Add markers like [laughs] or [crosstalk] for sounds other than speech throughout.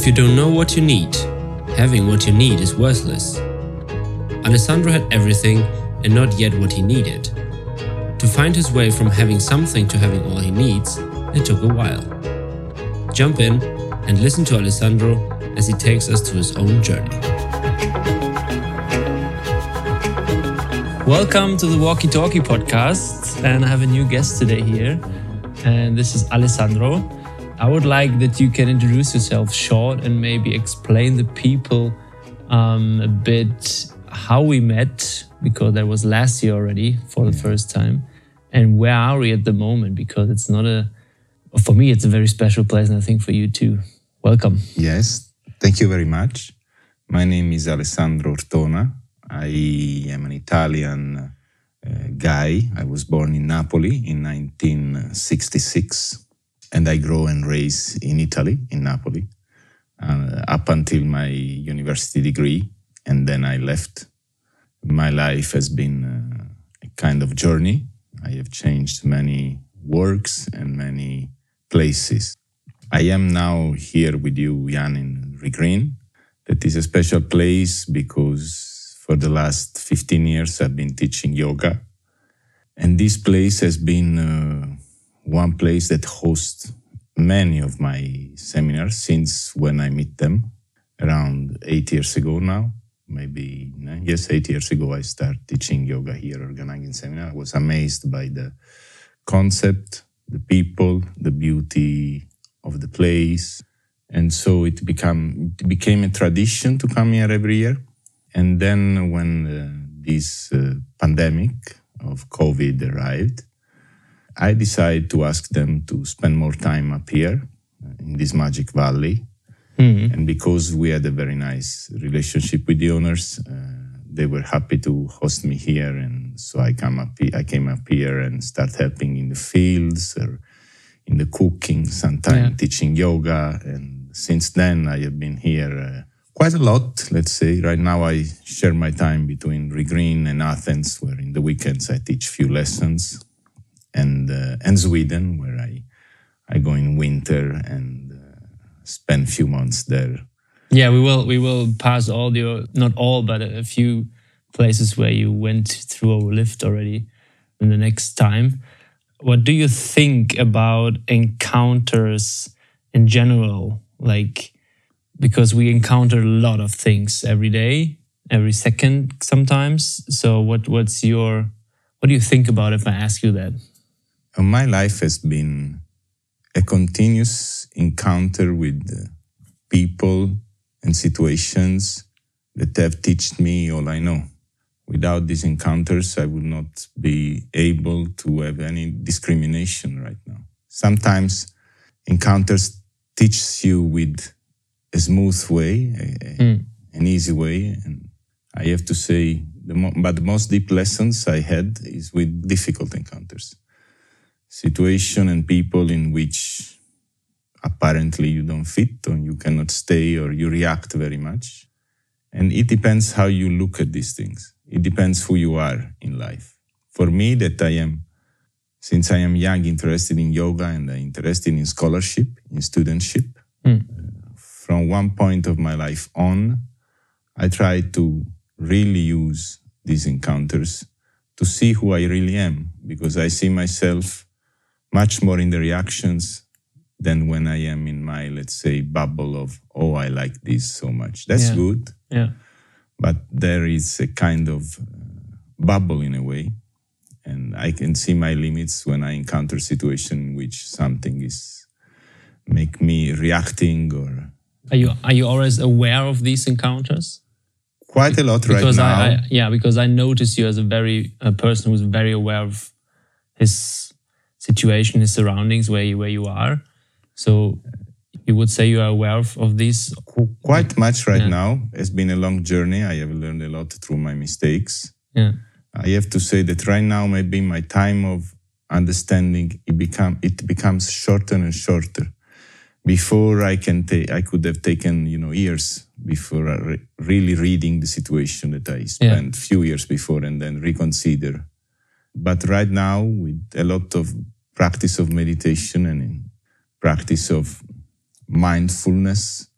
If you don't know what you need, having what you need is worthless. Alessandro had everything and not yet what he needed. To find his way from having something to having all he needs, it took a while. Jump in and listen to Alessandro as he takes us to his own journey. Welcome to the WalkyTalky podcast, and I have a new guest today here, and this is Alessandro. I would like that you can introduce yourself short and maybe explain the people um, a bit how we met because that was last year already for the first time, and where are we at the moment because it's not a for me it's a very special place and I think for you too. Welcome. Yes, thank you very much. My name is Alessandro Ortona. I am an Italian uh, guy. I was born in Napoli in 1966 and I grow and raise in Italy, in Napoli, uh, up until my university degree, and then I left. My life has been uh, a kind of journey. I have changed many works and many places. I am now here with you, Jan, in Regreen. That is a special place because for the last 15 years I've been teaching yoga. And this place has been uh, one place that hosts many of my seminars since when I meet them around eight years ago now. Maybe, yes, eight years ago, I started teaching yoga here, organizing seminar. I was amazed by the concept, the people, the beauty of the place. And so it, become, it became a tradition to come here every year. And then when uh, this uh, pandemic of COVID arrived, I decided to ask them to spend more time up here uh, in this magic valley. Mm-hmm. And because we had a very nice relationship with the owners, uh, they were happy to host me here. And so I come up, I came up here and start helping in the fields or in the cooking, sometimes yeah. teaching yoga. And since then, I have been here uh, quite a lot, let's say. Right now, I share my time between Regreen and Athens, where in the weekends I teach few lessons and uh, and Sweden, where I I go in winter and uh, spend a few months there. Yeah, we will we will pass all the not all, but a few places where you went through our lift already in the next time. What do you think about encounters in general? Like, because we encounter a lot of things every day, every second sometimes. So, what what's your what do you think about if I ask you that? My life has been a continuous encounter with people and situations that have taught me all I know. Without these encounters, I would not be able to have any discrimination right now. Sometimes encounters teach you with a smooth way, a, mm. an easy way, and I have to say, the mo- but the most deep lessons I had is with difficult encounters situation and people in which apparently you don't fit or you cannot stay or you react very much. And it depends how you look at these things. It depends who you are in life. For me, that I am, since I am young, interested in yoga and interested in scholarship, in studentship, mm. uh, from one point of my life on, I try to really use these encounters to see who I really am because I see myself much more in the reactions than when I am in my, let's say, bubble of, oh, I like this so much. That's yeah. good. Yeah. But there is a kind of uh, bubble in a way. And I can see my limits when I encounter situation in which something is make me reacting or are you are you always aware of these encounters quite a lot because right now I, I, yeah because i notice you as a very a person who's very aware of his situation, his surroundings, where you, where you are. So you would say you are aware of, of this? Quite much right yeah. now. It's been a long journey. I have learned a lot through my mistakes. Yeah. I have to say that right now, maybe my time of understanding it become it becomes shorter and shorter. Before I can take, I could have taken you know years before re really reading the situation that I spent yeah. few years before and then reconsider but right now, with a lot of practice of meditation and practice of mindfulness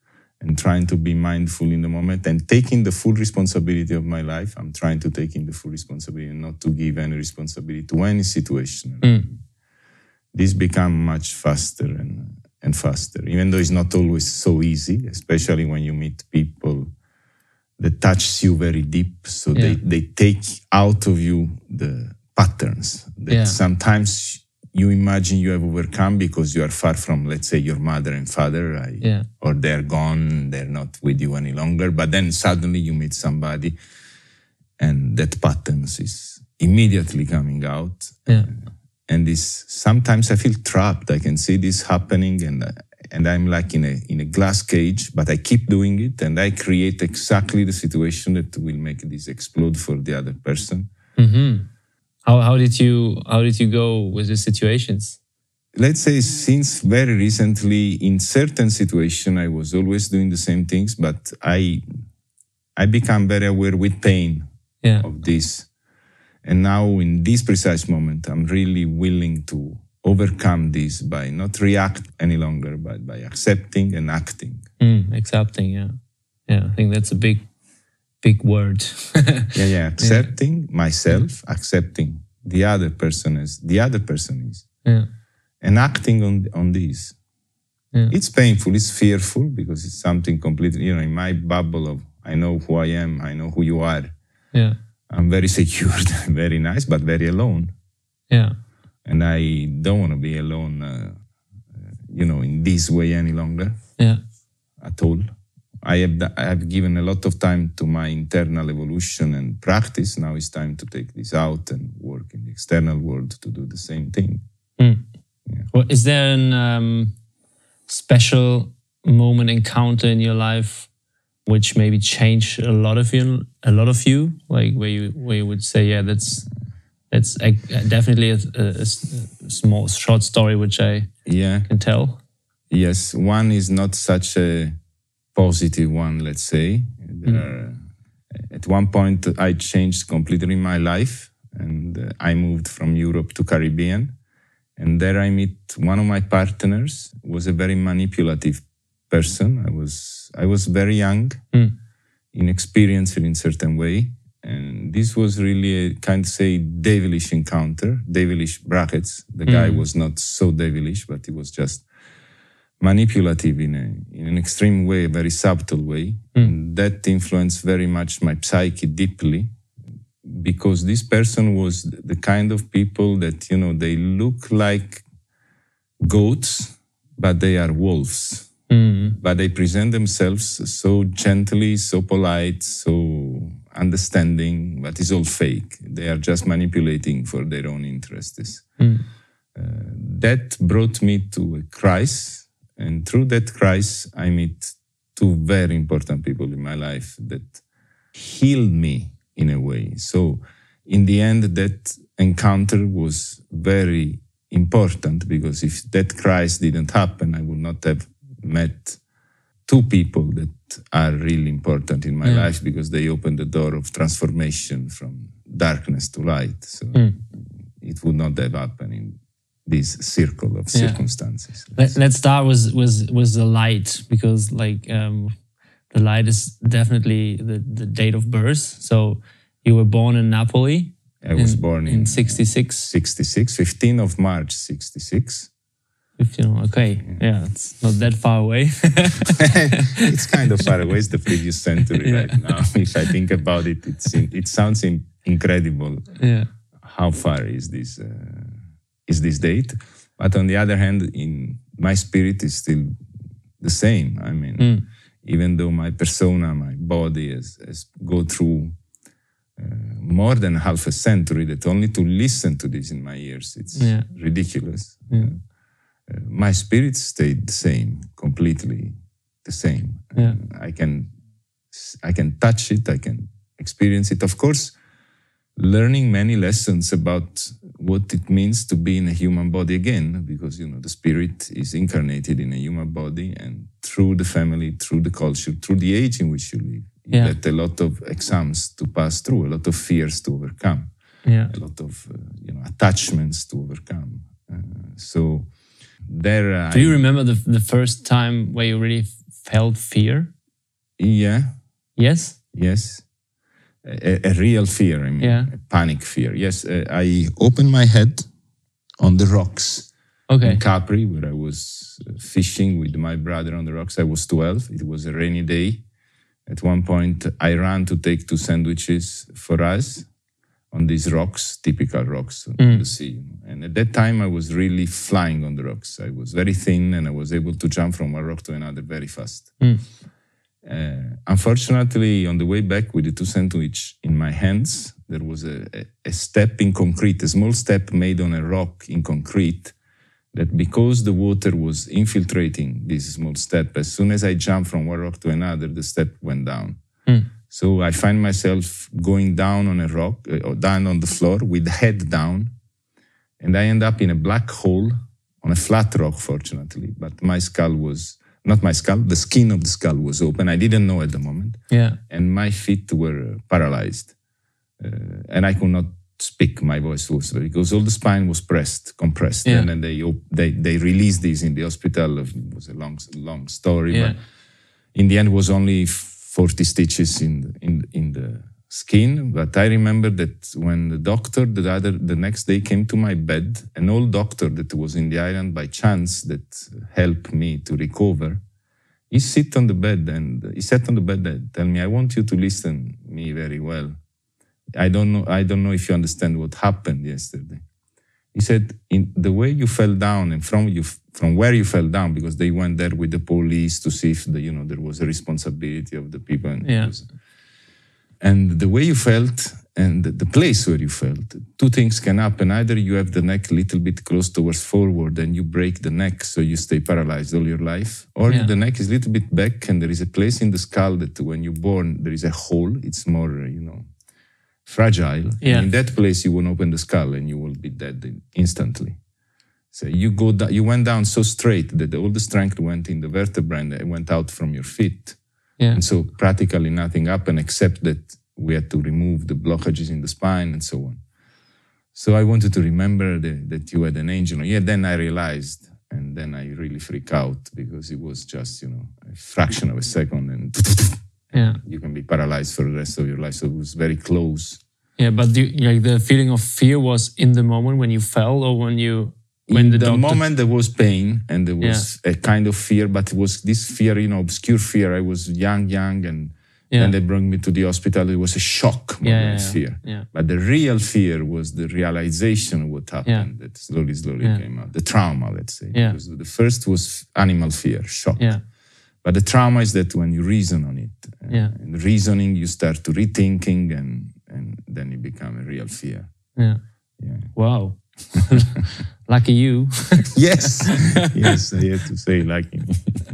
and trying to be mindful in the moment and taking the full responsibility of my life. I'm trying to take in the full responsibility and not to give any responsibility to any situation. Mm. This become much faster and, and faster, even though it's not always so easy, especially when you meet people that touch you very deep. So they, they take out of you the patterns that Yeah. sometimes you imagine you have overcome because you are far from, let's say, your mother and father, I, Yeah. or they're gone, they're not with you any longer. But then suddenly you meet somebody, and that patterns is immediately coming out. Yeah. And this sometimes I feel trapped. I can see this happening, and and I'm like in a in a glass cage. But I keep doing it, and I create exactly the situation that will make this explode for the other person. hmm How how did you how did you go with the situations? let's say since very recently in certain situation i was always doing the same things but i i become very aware with pain Yeah. of this and now in this precise moment i'm really willing to overcome this by not react any longer but by accepting and acting Mm, accepting. Yeah. Yeah. I think that's a big big word. [laughs] yeah yeah accepting myself accepting the other person as the other person is yeah. and acting on on this. Yeah. It's painful, it's fearful because it's something completely, you know, in my bubble of I know who I am, I know who you are. Yeah. I'm very [laughs] secured, very nice, but very alone. Yeah. And I don't want to be alone, uh, uh, you know, in this way any longer Yeah. at all. I have, I have given a lot of time to my internal evolution and practice. Now it's time to take this out and work in the external world to do the same thing. Mm. Well, is there an um, special moment encounter in your life which maybe changed a lot of you, a lot of you, like where you where you would say, yeah, that's that's a, definitely a, a- a a small short story which I Yeah. can tell. Yes, one is not such a positive one, let's say. There are, at one point, I changed completely my life and uh, I moved from Europe to Caribbean. And there I meet one of my partners, was a very manipulative person. I was, I was very young, Mm. inexperienced in certain way. And this was really a kind of say devilish encounter, devilish brackets. The guy was not so devilish, but he was just manipulative in, a, in an extreme way, a very subtle way. And that influenced very much my psyche deeply because this person was the kind of people that, you know, they look like goats, but they are wolves. Mm. But they present themselves so gently, so polite, so understanding, but it's all fake. They are just manipulating for their own interests Mm. that brought me to a crisis. And through that crisis, I meet two very important people in my life that healed me in a way. So, in the end, that encounter was very important because if that crisis didn't happen, I would not have met two people that are really important in my Yeah. life because they opened the door of transformation from darkness to light. So, Mm. it would not have happened in this circle of Yeah. circumstances. Let, let's start with with with the light because like um, the light is definitely the the date of birth. So you were born in Napoli I was in, born in, in '66. 66, 15 of March 66. If you know, okay, yeah, it's not that far away. [laughs] it's kind of far away. It's the previous century Yeah. right now. [laughs] If I think about it, it's in, it sounds in, incredible yeah, how far is this uh, is this date. But on the other hand, in my spirit is still the same. I mean, Mm. even though my persona, my body has, has go through uh, more than half a century, that only to listen to this in my ears, it's Yeah. ridiculous. Yeah. Uh, my spirit stayed the same, completely the same. Yeah. I can, I can touch it. I can experience it. Of course, learning many lessons about what it means to be in a human body again, because you know the spirit is incarnated in a human body, and through the family, through the culture, through the age in which you live, you Yeah. get a lot of exams to pass through, a lot of fears to overcome, yeah, a lot of uh, you know attachments to overcome. Uh, so there, Do you remember the the first time where you really felt fear? Yeah, Yes. yes. A, a real fear, I mean, Yeah. a panic fear. Yes, uh, I opened my head on the rocks Okay. in Capri, where I was uh, fishing with my brother on the rocks. I was 12. It was a rainy day. At one point, I ran to take two sandwiches for us on these rocks, typical rocks on the sea. And at that time, I was really flying on the rocks. I was very thin and I was able to jump from one rock to another very fast. Uh, unfortunately, on the way back with the two sandwich in my hands, there was a, a, a step in concrete, a small step made on a rock in concrete. That because the water was infiltrating this small step, as soon as I jumped from one rock to another, the step went down. So I find myself going down on a rock uh, or down on the floor with head down, and I end up in a black hole on a flat rock, fortunately. But my skull was not my skull, the skin of the skull was open. I didn't know at the moment, Yeah. and my feet were paralyzed, uh, and I could not speak. My voice was because all the spine was pressed, compressed, Yeah. and then they op- they they released this in the hospital. It was a long long story, Yeah. but in the end it was only 40 stitches in in in the skin but i remember that when the doctor the other the next day came to my bed an old doctor that was in the island by chance that helped me to recover he sit on the bed and he sat on the bed and tell me i want you to listen me very well i don't know i don't know if you understand what happened yesterday he said in the way you fell down and from you from where you fell down because they went there with the police to see if the, you know there was a responsibility of the people and, Yeah. was- and the way you felt and the, place where you felt two things can happen either you have the neck a little bit close towards forward and you break the neck so you stay paralyzed all your life or Yeah. the neck is a little bit back and there is a place in the skull that when you're born there is a hole it's more uh, you know fragile. Yeah. And in that place, you won't open the skull and you will be dead instantly. So you go down, you went down so straight that all the strength went in the vertebra and it went out from your feet. Yeah. And so practically nothing happened except that we had to remove the blockages in the spine and so on. So I wanted to remember the, that you had an angel. Yeah, then I realized, and then I really freak out because it was just, you know, a fraction of a second and [laughs] Yeah. you can be paralyzed for the rest of your life. So it was very close. Yeah. But you, like the feeling of fear was in the moment when you fell or when you when in the, the, doctor moment there was pain and there was a kind of fear, but it was this fear, you know, obscure fear. I was young, young, and Yeah. then they brought me to the hospital. It was a shock more Yeah, than yeah, yeah. fear. Yeah. But the real fear was the realization of what happened that slowly, slowly Yeah. came out. The trauma, let's say. Yeah. Because the first was animal fear, shock. Yeah. But the trauma is that when you reason on it, uh, Yeah. and reasoning, you start to rethinking, and and then it become a real fear. Yeah. Yeah. Wow. [laughs] Lucky you. [laughs] yes, [laughs] yes, I have to say, lucky.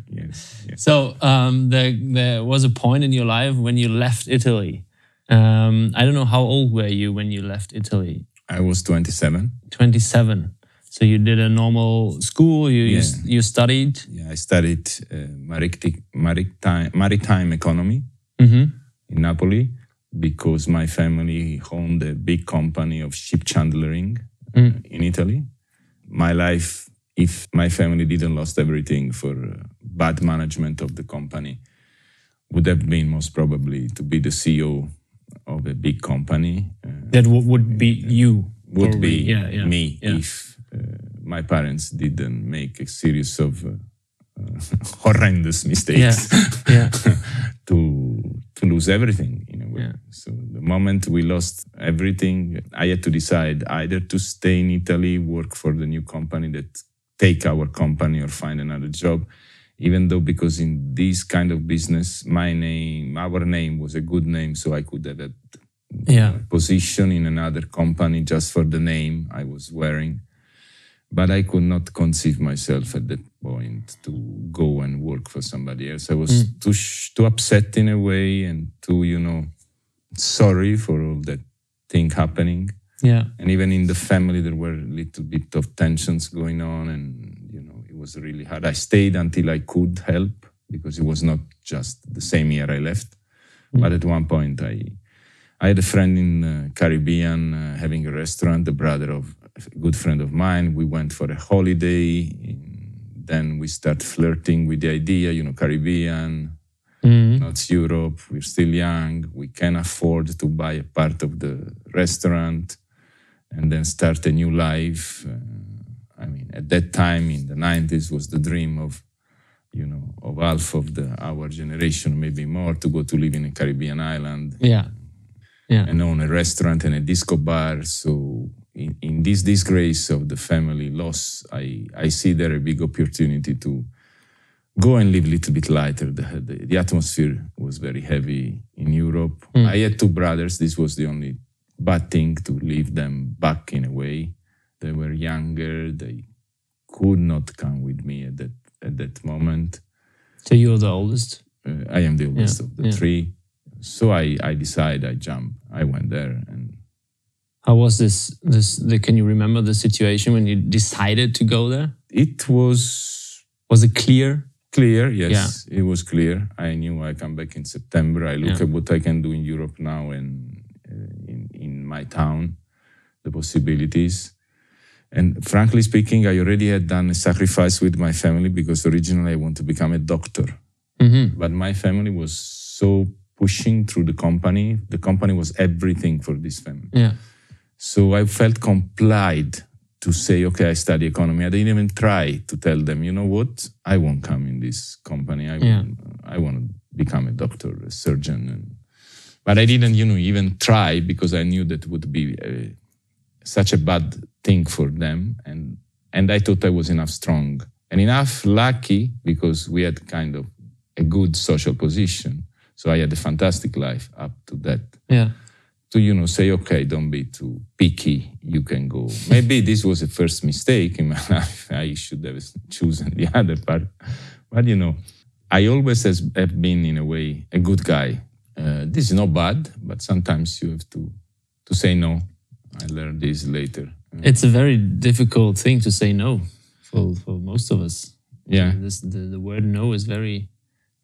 yes, yes. So um, there, there was a point in your life when you left Italy. Um, I don't know how old were you when you left Italy? I was 27. 27. So you did a normal school. You you, Yeah. you studied. Yeah, I studied uh, maritime, maritime, maritime economy hmm in Napoli because my family owned a big company of ship chandlering uh, in Italy. My life, if my family didn't lost everything for uh, bad management of the company, would have been most probably to be the CEO of a big company. Uh, That w- would be you. would probably. be yeah, yeah, me yeah. if uh, my parents didn't make a series of uh, [laughs] horrendous mistakes Yeah. [laughs] to to lose everything in a way. Yeah. So the moment we lost everything, I had to decide either to stay in Italy, work for the new company that take our company, or find another job. Even though, because in this kind of business, my name, our name was a good name, so I could have a Yeah. position in another company just for the name I was wearing. But I could not conceive myself at that point to go and work for somebody else. I was too too upset in a way and too, you know, sorry for all that thing happening. Yeah. And even in the family, there were a little bit of tensions going on, and you know, it was really hard. I stayed until I could help because it was not just the same year I left. But at one point, I I had a friend in Caribbean uh, having a restaurant, the brother of a good friend of mine. We went for a holiday. Then we start flirting with the idea, you know, Caribbean. Mhm. Not Europe. We're still young. We can afford to buy a part of the restaurant and then start a new life. Uh, I mean, at that time in the 90s was the dream of, you know, of half of the our generation, maybe more, to go to live in a Caribbean island Yeah. Yeah. and own a restaurant and a disco bar. So in, in this disgrace of the family loss, I, I see there a big opportunity to go and live a little bit lighter. The, the, the atmosphere was very heavy in Europe. I had two brothers. This was the only bad thing to leave them back in a way. They were younger. They could not come with me at that at that moment. So you're the oldest. Uh, I am the oldest of the yeah. three. So I, I decided I jump. I went there and How was this? This? The, can you remember the situation when you decided to go there? it was Was it clear? clear. Yes, it was clear. I knew I come back in September. I look Yeah. at what I can do in Europe now and uh, in, in my town, the possibilities. And frankly speaking, I already had done a sacrifice with my family because originally I want to become a doctor. Mm-hmm. But my family was so pushing through the company. The company was everything for this family. Yeah. So I felt complied to say, okay, I study economy. I didn't even try to tell them, you know what, I won't come in this company. I, Yeah. want, I want to become a doctor, a surgeon. And, but I didn't, you know, even try because I knew that would be uh such a bad thing for them. And, and I thought I was enough strong and enough lucky because we had kind of a good social position. So I had a fantastic life up to that Yeah. To you know say okay don't be too picky you can go. Maybe this was a first mistake in my [laughs] life. I should have chosen the other part. But you know i always has, have been in a way a good guy. Uh, this is not bad but sometimes you have to to say no. I learned this later. It's a very difficult thing to say no for, for most of us. yeah. This, the, the word no is very,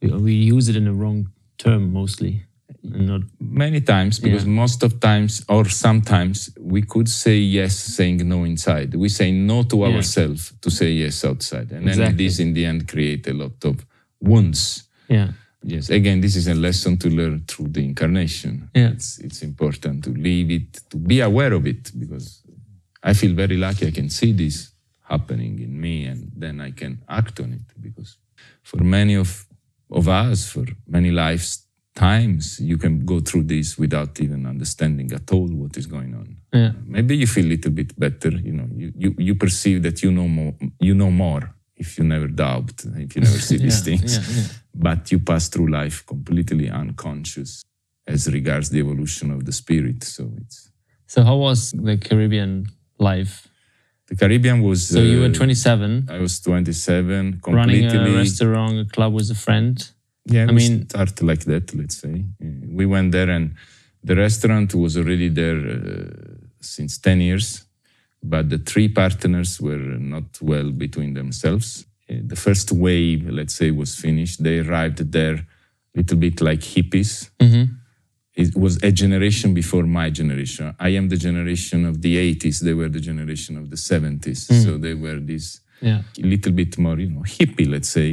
we, we use it in the wrong term mostly. Not, many times because Yeah. most of times or sometimes we could say yes saying no inside we say no to Yeah. ourselves to say yes outside and then this in the end create a lot of wounds yeah. yes again this is a lesson to learn through the incarnation Yeah. it's it's important to leave it to be aware of it because i feel very lucky i can see this happening in me and then i can act on it because for many of of us for many lifetimes you can go through this without even understanding at all what is going on Yeah. maybe you feel a little bit better you know you, you, you perceive that you know more you know more if you never doubt if you never see [laughs] these things yeah, yeah. but you pass through life completely unconscious as regards the evolution of the spirit so it's So how was the Caribbean life? the caribbean was So you were uh, 27, i was 27 running completely a restaurant, a club with a friend. Yeah, I we mean- start like that, let's say. Uh, We went there and the restaurant was already there uh, since 10 years, but the three partners were not well between themselves. Uh, the first wave, let's say, was finished. They arrived there a little bit like hippies. Mm-hmm. It was a generation before my generation. I am the generation of the 80s. They were the generation of the 70s. So they were this Yeah. a little bit more, you know, hippie, let's say,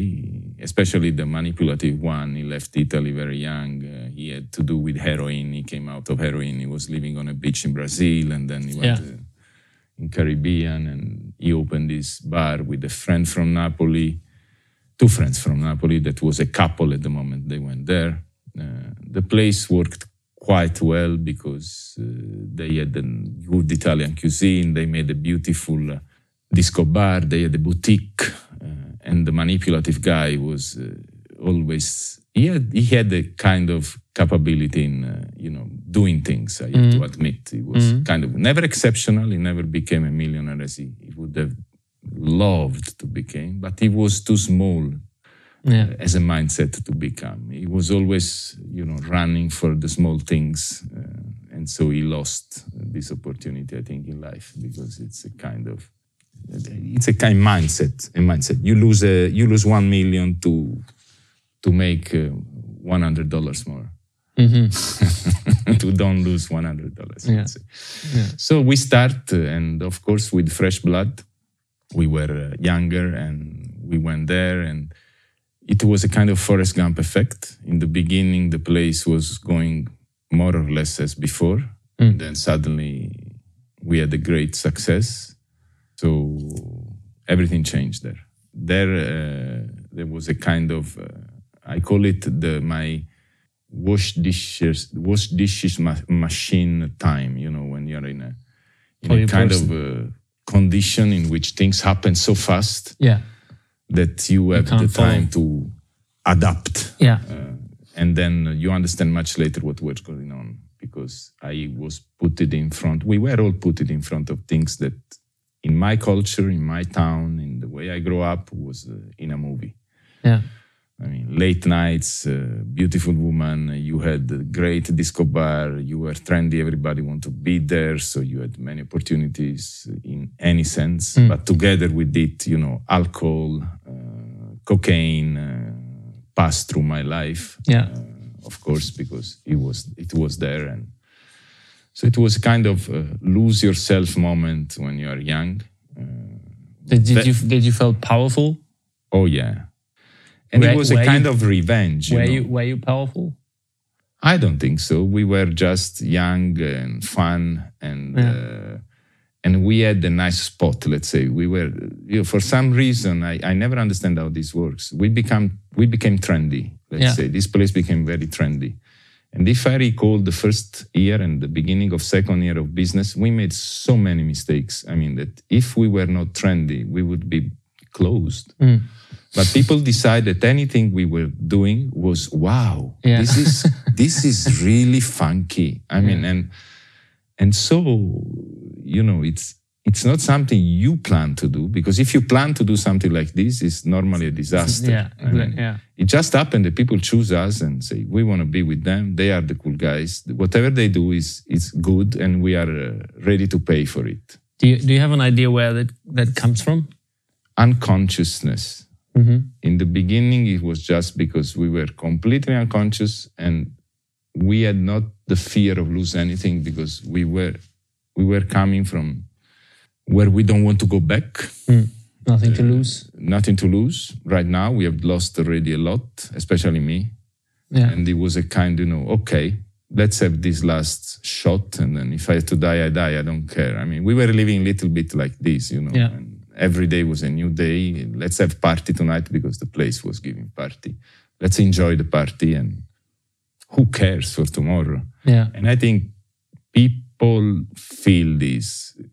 especially the manipulative one. He left Italy very young. Uh, he had to do with heroin. He came out of heroin. He was living on a beach in Brazil, and then he went Yeah. uh, in Caribbean, and he opened this bar with a friend from Napoli, two friends from Napoli. That was a couple at the moment they went there. Uh, the place worked quite well because uh, they had a good Italian cuisine. They made a beautiful uh, disco bar. They had a boutique, uh, and the manipulative guy was uh, always he had he had a kind of capability in uh, you know doing things. I have to admit, he was kind of never exceptional. He never became a millionaire as he, he would have loved to become, but he was too small Yeah. as a mindset to become. He was always, you know, running for the small things, uh, and so he lost this opportunity, I think, in life because it's a kind of it's a kind of mindset. A mindset. You lose a you lose one million to to make uh, one hundred dollars more. [laughs] to don't lose one hundred dollars. Yeah. So we start, uh, and of course, with fresh blood. We were uh, younger, and we went there, and it was a kind of Forrest Gump effect. In the beginning, the place was going more or less as before. And then suddenly we had a great success. So everything changed there. There, uh, there was a kind of, uh, I call it the my wash dishes, wash dishes ma- machine time. You know, when you're in a, in For a kind person. of uh, condition in which things happen so fast Yeah. that you have can't the follow. time to adapt Yeah. and then you understand much later what was going on because I was put it in front. We were all put it in front of things that, in my culture, in my town, in the way I grew up, was uh, in a movie. Yeah. I mean, late nights, uh, beautiful woman. You had a great disco bar. You were trendy. Everybody wanted to be there, so you had many opportunities in any sense. But together with it, you know, alcohol, uh, cocaine uh, passed through my life Yeah. of course, because it was it was there, and so it was a kind of uh, lose yourself moment when you are young. Did, did you did you feel powerful? Oh yeah, and it was a kind you- of revenge. You were know? you were you powerful? I don't think so. We were just young and fun, and Yeah. uh, and we had a nice spot. Let's say we were. You know, for some reason, I, I never understand how this works. We become we became trendy. Let's Yeah. say this place became very trendy. And if I recall the first year and the beginning of second year of business, we made so many mistakes. I mean that if we were not trendy, we would be closed. Mm. But people decided that anything we were doing was wow. Yeah. This is [laughs] this is really funky. I mean, and and so you know, it's it's not something you plan to do because if you plan to do something like this, it's normally a disaster. Yeah. I mean, yeah. it just happened that people choose us and say we want to be with them. They are the cool guys. Whatever they do is is good, and we are uh, ready to pay for it. Do you do you have an idea where that that comes from? Unconsciousness. In the beginning, it was just because we were completely unconscious and we had not the fear of lose anything because we were we were coming from where we don't want to go back. Hmm. Nothing to uh, lose. Nothing to lose. Right now, we have lost already a lot, especially me. Yeah. and it was a kind you know okay let's have this last shot and then if i have to die i die i don't care i mean we were living a little bit like this you know Yeah. and every day was a new day let's have party tonight because the place was giving party let's enjoy the party and who cares for tomorrow Yeah. and i think people feel this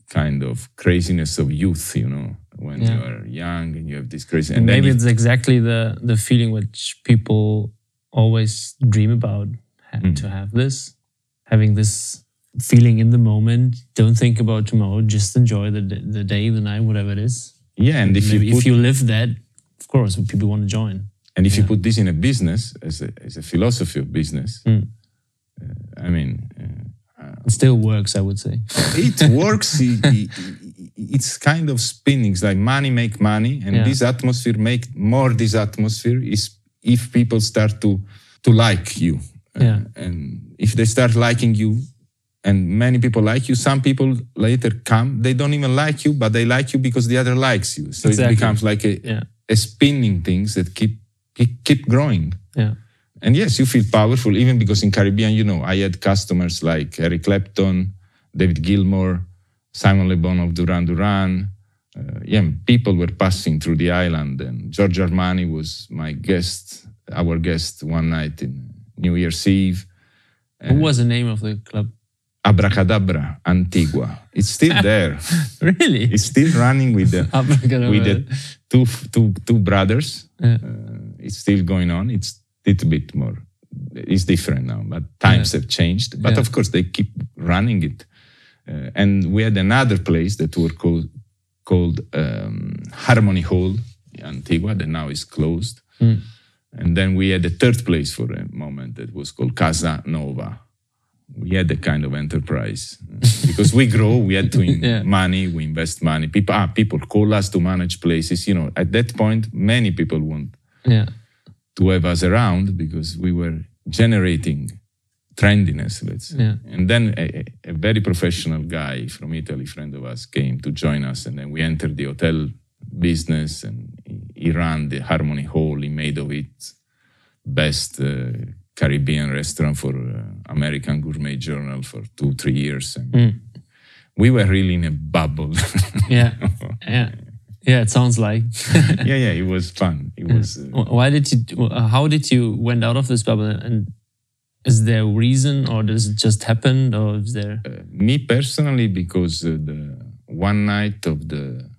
kind of craziness of youth you know when Yeah. you are young and you have this crazy And maybe it's exactly the the feeling which people always dream about Mm. to have this, having this feeling in the moment. Don't think about tomorrow. Just enjoy the the day, the night, whatever it is. yeah and if maybe you put, if you live that, of course, people want to join. And if you put this in a business, as a, as a philosophy of business, Mm. uh, I mean, uh, It still works, I would say. [laughs] it works. i- i- i- it's kind of spinning. It's like money make money, and Yeah. this atmosphere make more. This atmosphere is if people start to to like you, Uh, Yeah. and if they start liking you, and many people like you, some people later come. They don't even like you, but they like you because the other likes you. So Exactly. it becomes like a, Yeah. a spinning things that keep keep, keep growing. Yeah. And yes, you feel powerful even because in Caribbean, you know, I had customers like Eric Clapton, David Gilmour, Simon Le Bon of Duran Duran. Uh, yeah, people were passing through the island, and George Armani was my guest, our guest one night in New Year's Eve. What was the name of the club? Abracadabra, Antigua. It's still [laughs] there. Really? it's still running with the [laughs] with the two two two brothers. Yeah. Uh, it's still going on. It's little bit more. It's different now, but times have changed. But Yeah. of course, they keep running it. Uh, and we had another place that were called called um, Harmony Hall in Antigua that now is closed. Mm. And then we had a third place for a moment that was called Casa Nova. We had a kind of enterprise [laughs] because we grow. We had to in Yeah. money. We invest money. People, ah, people call us to manage places. You know, at that point, many people want Yeah. To have us around because we were generating trendiness. Let's say. Yeah. And then a, a very professional guy from Italy, friend of us, came to join us, and then we entered the hotel business, and he, he ran the Harmony Hall. He made of it best uh, Caribbean restaurant for uh, American Gourmet Journal for two, three years. And Mm. We were really in a bubble. [laughs] Yeah. [laughs] Yeah. Yeah. It sounds like. [laughs] yeah, yeah, it was fun. It was. Uh, Why did you? How did you went out of this bubble? And is there a reason, or does it just happen, or is there? uh, me personally, because uh, the one night of the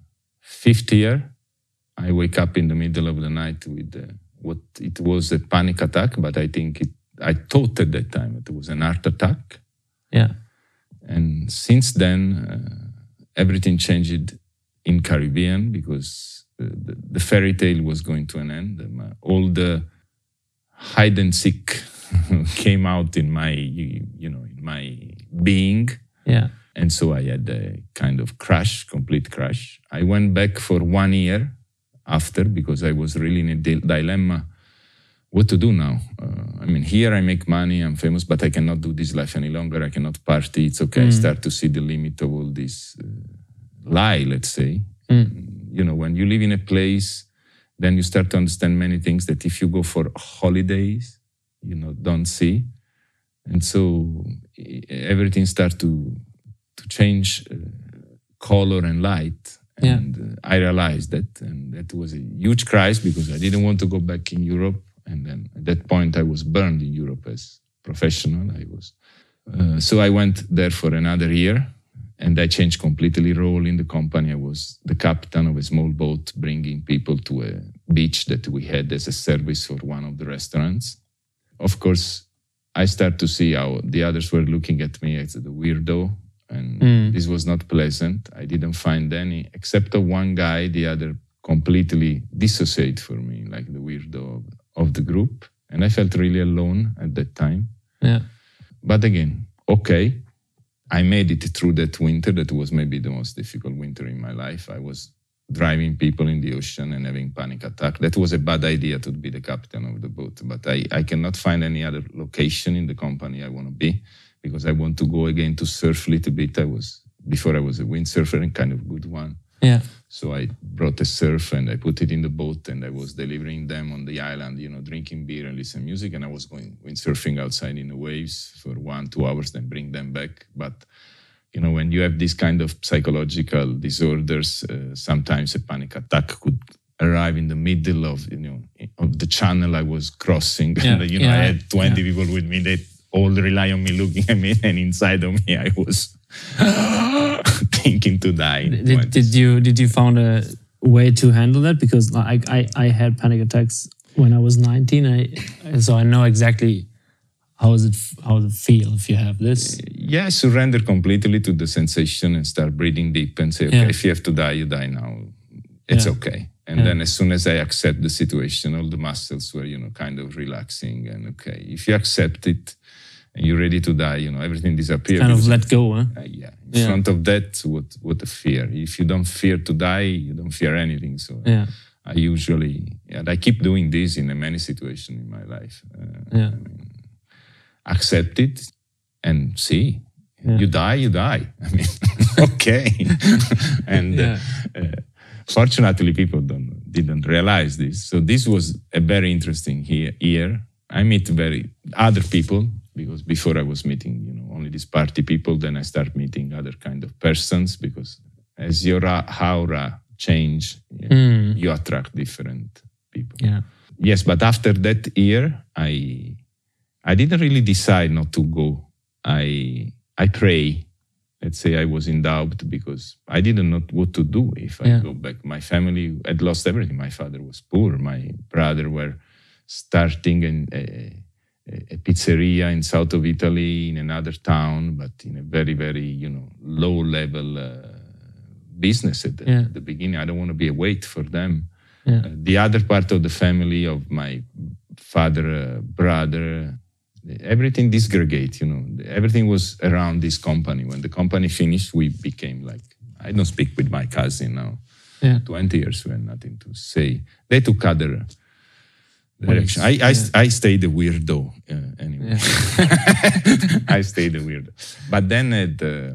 fifth year, I wake up in the middle of the night with uh, what it was a panic attack, but I think it. I thought at that time it was an heart attack. Yeah. And since then, uh, everything changed in Caribbean because uh, the, the fairy tale was going to an end. Um, uh, all the hide and seek [laughs] came out in my, you, you know, in my being. Yeah. And so I had a kind of crash, complete crash. I went back for one year after because I was really in a di- dilemma what to do now. Uh, I mean, here I make money, I'm famous, but I cannot do this life any longer. I cannot party. It's okay. I start to see the limit of all this uh, lie, let's say. You know, when you live in a place, then you start to understand many things that if you go for holidays, you know, don't see. And so everything starts to to change uh, color and light. Yeah. And uh, I realized that, and that was a huge crisis because I didn't want to go back in Europe. And then at that point, I was burned in Europe as professional. I was, uh, so I went there for another year, and I changed completely role in the company. I was the captain of a small boat, bringing people to a beach that we had as a service for one of the restaurants. Of course, I start to see how the others were looking at me as the weirdo, and mm. this was not pleasant. I didn't find any, except of one guy. The other completely dissociate for me, like the weirdo of, of the group, and I felt really alone at that time. Yeah. But again, okay, I made it through that winter. That was maybe the most difficult winter in my life. I was driving people in the ocean and having panic attack. That was a bad idea to be the captain of the boat. But I, I cannot find any other location in the company I want to be because I want to go again to surf a little bit. I was before I was a windsurfer and kind of good one. Yeah. So I brought a surf and I put it in the boat and I was delivering them on the island, you know, drinking beer and listen music. And I was going windsurfing outside in the waves for one, two hours, then bring them back. But, you know, when you have this kind of psychological disorders, uh, sometimes a panic attack could arrive in the middle of, you know, of the channel I was crossing. Yeah, and, [laughs] you know, yeah, I had 20 people with me. They all rely on me looking at me. [laughs] And inside of me, I was [laughs] thinking to die. Did, did you did you found a way to handle that? Because I I, I had panic attacks when I was 19. I so I know exactly how is it how does it feel if you have this. Uh, yeah, surrender completely to the sensation and start breathing deep and say, okay, Yeah. if you have to die, you die now. It's Yeah. okay. And Yeah. then as soon as I accept the situation, all the muscles were, you know, kind of relaxing and okay. If you accept it and you're ready to die, you know, everything disappears. Kind of let go, huh? uh, yeah. In Yeah. front of that, what what a fear. If you don't fear to die, you don't fear anything. So Yeah. I usually, and I keep doing this in many situations in my life. Uh, Yeah. accept it and see. Yeah. You die, you die. [laughs] I mean, [laughs] okay. [laughs] and Yeah. uh, uh, fortunately, people don't didn't realize this. So this was a very interesting year. I meet very other people because before I was meeting, you know, only these party people. Then I start meeting other kind of persons because as your aura change, Mm. you attract different people. Yeah. Yes, but after that year, I I didn't really decide not to go. I I pray. Let's say I was in doubt because I didn't know what to do if I Yeah. go back. My family had lost everything. My father was poor. My brother were starting an, a, a pizzeria in south of Italy in another town, but in a very very you know low level uh, business at the, Yeah. the beginning. I don't want to be a weight for them. Yeah. Uh, the other part of the family of my father, uh, brother, everything disgregate, you know, everything was around this company. When the company finished, we became like, I don't speak with my cousin now. Yeah. 20 years, we had nothing to say. They took other direction. I, I, yeah. I stayed a weirdo uh, anyway. [laughs] I stayed a weirdo. But then at, uh,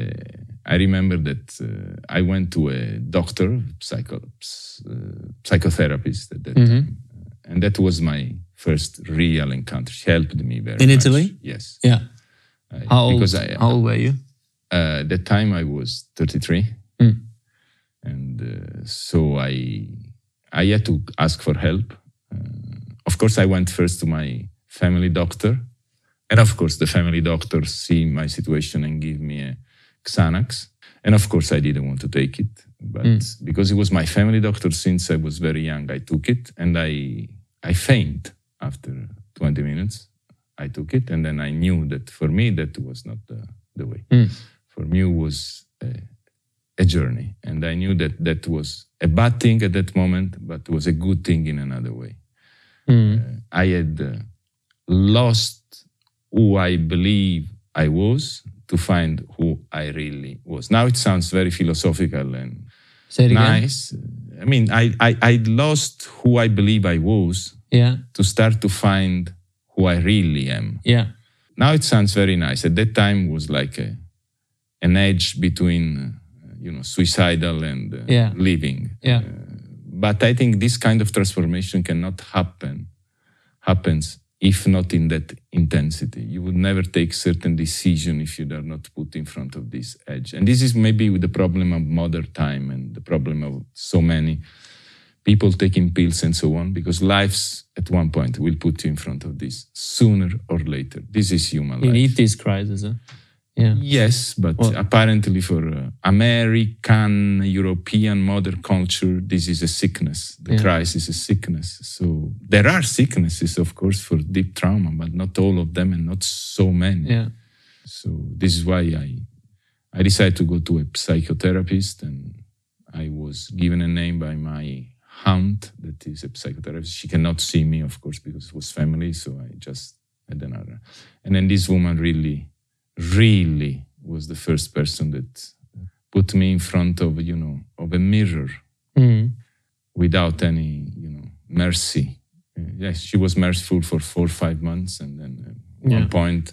uh, I remember that uh, I went to a doctor, psycho, uh, psychotherapist at that Mhm. time, and that was my first real encounter. She helped me very In much. Italy? Yes. Yeah. I- How old, Because I, how old were you? uh, at that time I was 33, Mm. and uh, so I I had to ask for help. Uh, of course, I went first to my family doctor, and of course, the family doctor see my situation and give me a Xanax. And of course, I didn't want to take it, but Mm. because it was my family doctor since I was very young, I took it, and I I faint after 20 minutes. I took it, and then I knew that for me that was not the, the way Mm. for me it was a, a journey and i knew that that was a bad thing at that moment but it was a good thing in another way Mm. i had uh, lost who i believe i was to find who i really was now it sounds very philosophical and Say it again. nice i mean i i i lost who i believe i was Yeah. to start to find who i really am Yeah. now it sounds very nice. At that time was like a, an edge between, uh, you know, suicidal and uh, Yeah. living. Yeah. But I think this kind of transformation cannot happen, happens if not in that intensity. You would never take certain decision if you are not put in front of this edge. And this is maybe with the problem of modern time and the problem of so many people taking pills and so on, because lives at one point will put you in front of this sooner or later. This is human You life. need this crisis. Huh? Yeah. Yes, but Well- apparently for uh, American, European modern culture, this is a sickness. The Yeah. crisis is a sickness. So there are sicknesses, of course, for deep trauma, but not all of them and not so many. Yeah. So this is why I I decided to go to a psychotherapist, and I was given a name by my aunt that is a psychotherapist. She cannot see me, of course, because it was family. So I just had another. And then this woman really, really was the first person that put me in front of you know of a mirror Mm. without any you know mercy. Uh, yes, she was merciful for four or five months, and then at Yeah. one point,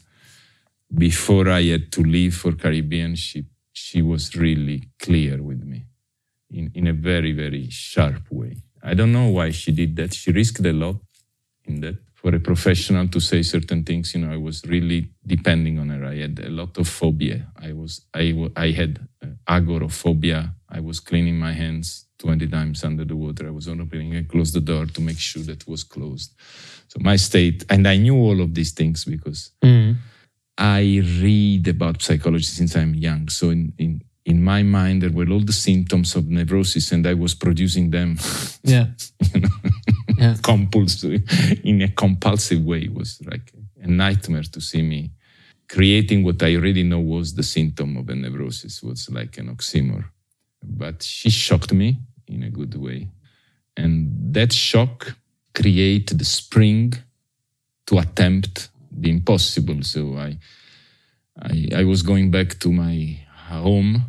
before I had to leave for Caribbean, she she was really clear with me, in in a very very sharp way. I don't know why she did that. She risked a lot in that. For a professional to say certain things, you know, I was really depending on her. I had a lot of phobia. I was, I, I had uh, agoraphobia. I was cleaning my hands 20 times under the water. I was opening and close the door to make sure that it was closed. So my state, and I knew all of these things because Mm. I read about psychology since I'm young. So in, in, in my mind, there were all the symptoms of neurosis and I was producing them [laughs] Yeah. you know, Yeah. [laughs] compulsive in a compulsive way. It was like a nightmare to see me creating what I already know was the symptom of a neurosis. was like an oxymoron. But she shocked me in a good way. And that shock created the spring to attempt the impossible. So I, I, I was going back to my home